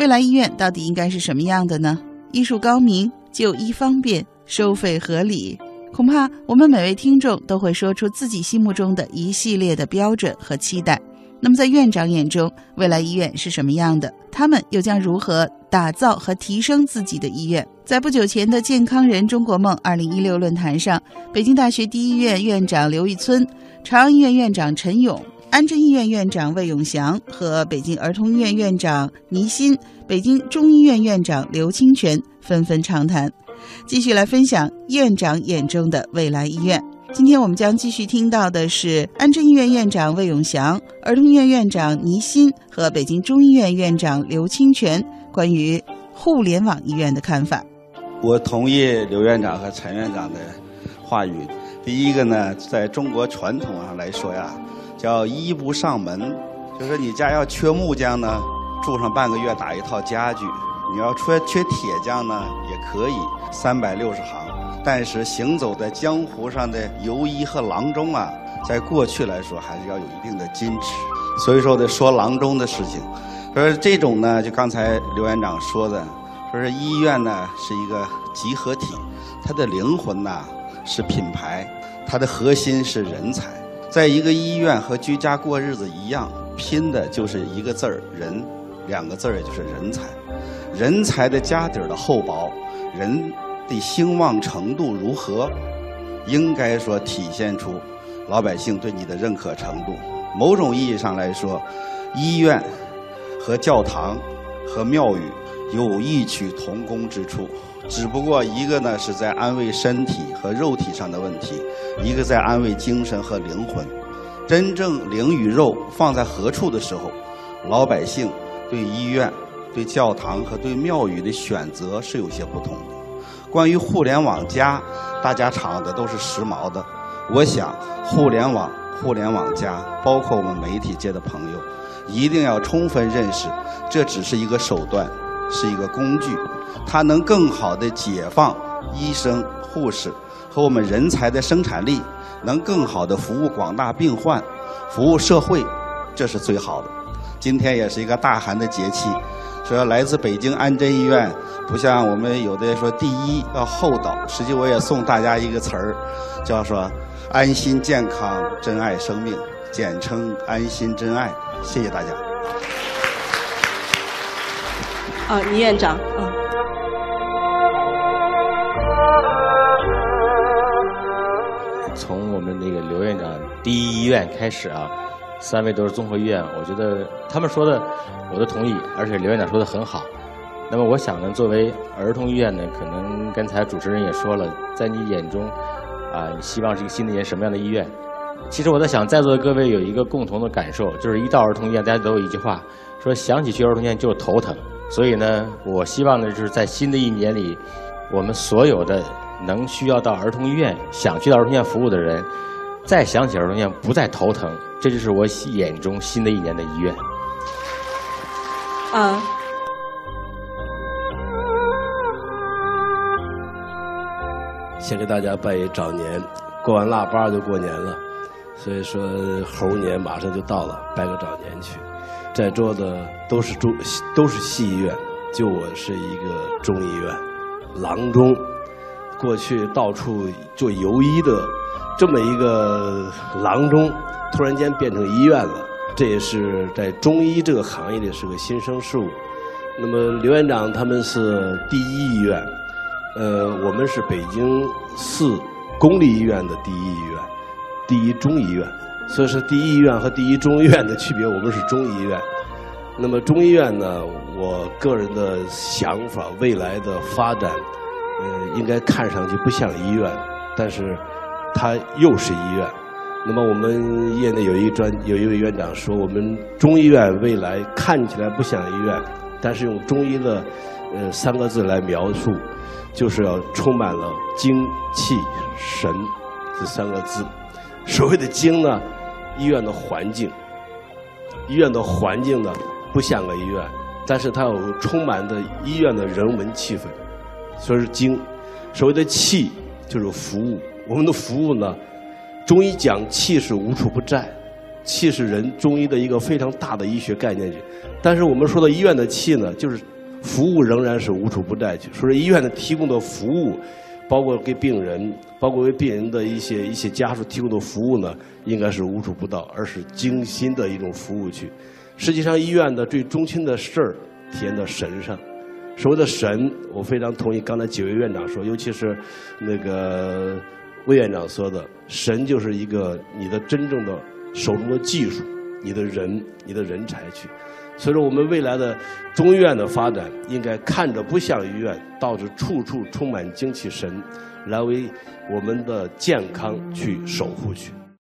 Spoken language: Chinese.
未来医院到底应该是什么样的呢？医术高明，就医方便，收费合理，恐怕我们每位听众都会说出自己心目中的一系列的标准和期待。那么，在院长眼中，未来医院是什么样的？他们又将如何打造和提升自己的医院？在不久前的“健康人中国梦”二零一六论坛上，北京大学第一医院院长刘玉村、朝阳医院院长陈勇、安贞医院院长魏永祥和北京儿童医院院长倪欣、北京中医院院长刘清泉纷纷畅谈，继续来分享院长眼中的未来医院。今天我们将继续听到的是安贞医院院长魏永祥、儿童医院院长倪欣和北京中医院院长刘清泉关于互联网医院的看法。我同意刘院长和陈院长的话语。第一个呢，在中国传统上来说呀，叫医不上门，就是你家要缺木匠呢，住上半个月打一套家具；你要缺缺铁匠呢，也可以三百六十行。但是行走在江湖上的游医和郎中啊，在过去来说还是要有一定的矜持，所以说得说郎中的事情。说这种呢，就刚才刘院长说的，说是医院呢是一个集合体，它的灵魂呐是品牌，它的核心是人才。在一个医院和居家过日子一样，拼的就是一个字儿“人”，两个字儿也就是人才。人才的家底儿的厚薄，人。的兴旺程度如何，应该说体现出老百姓对你的认可程度。某种意义上来说，医院和教堂和庙宇有异曲同工之处，只不过一个呢是在安慰身体和肉体上的问题，一个在安慰精神和灵魂。真正灵与肉放在何处的时候，老百姓对医院、对教堂和对庙宇的选择是有些不同的。关于互联网加，大家唱的都是时髦的。我想，互联网、互联网加，包括我们媒体界的朋友，一定要充分认识，这只是一个手段，是一个工具，它能更好的解放医生、护士和我们人才的生产力，能更好的服务广大病患，服务社会，这是最好的。今天也是一个大寒的节气。说来自北京安贞医院，不像我们有的说第一要厚道，实际我也送大家一个词儿，叫说安心健康珍爱生命，简称安心真爱。谢谢大家。啊，倪院长，嗯。从我们那个刘院长第一医院开始啊。三位都是综合医院，我觉得他们说的我都同意，而且刘院长说的很好。那么我想呢，作为儿童医院呢，可能刚才主持人也说了，在你眼中，啊，希望是一个新的一年什么样的医院？其实我在想，在座的各位有一个共同的感受，就是一到儿童医院，大家都有一句话，说想起去儿童医院就头疼。所以呢，我希望呢，就是在新的一年里，我们所有的能需要到儿童医院、想去到儿童医院服务的人。再想起儿童医院，不再头疼，这就是我眼中新的一年的医院。啊。先给大家拜一早年，过完腊八就过年了，所以说猴年马上就到了，拜个早年去。在座的都是中，都是西医院，就我是一个中医院，郎中。过去到处做游医的。这么一个郎中，突然间变成医院了，这也是在中医这个行业里是个新生事物。那么刘院长他们是第一医院，呃，我们是北京市公立医院的第一医院，第一中医院。所以说，第一医院和第一中医院的区别，我们是中医院。那么中医院呢，我个人的想法，未来的发展，呃，应该看上去不像医院，但是。它又是医院，那么我们业内有一专有一位院长说，我们中医院未来看起来不像医院，但是用中医的呃三个字来描述，就是要充满了精气神这三个字。所谓的精呢，医院的环境，医院的环境呢不像个医院，但是它有充满的医院的人文气氛，所以是精。所谓的气就是服务。我们的服务呢，中医讲气是无处不在，气是人中医的一个非常大的医学概念。但是我们说到医院的气呢，就是服务仍然是无处不在去。说是医院的提供的服务，包括给病人，包括为病人的一些一些家属提供的服务呢，应该是无处不到，而是精心的一种服务去。实际上，医院的最中心的事儿体现在神上。所谓的神，我非常同意刚才几位院长说，尤其是那个魏院长说的，神就是一个你的真正的手中的技术，你的人，你的人才去。所以说，我们未来的中医院的发展，应该看着不像医院，倒是处处充满精气神，来为我们的健康去守护去。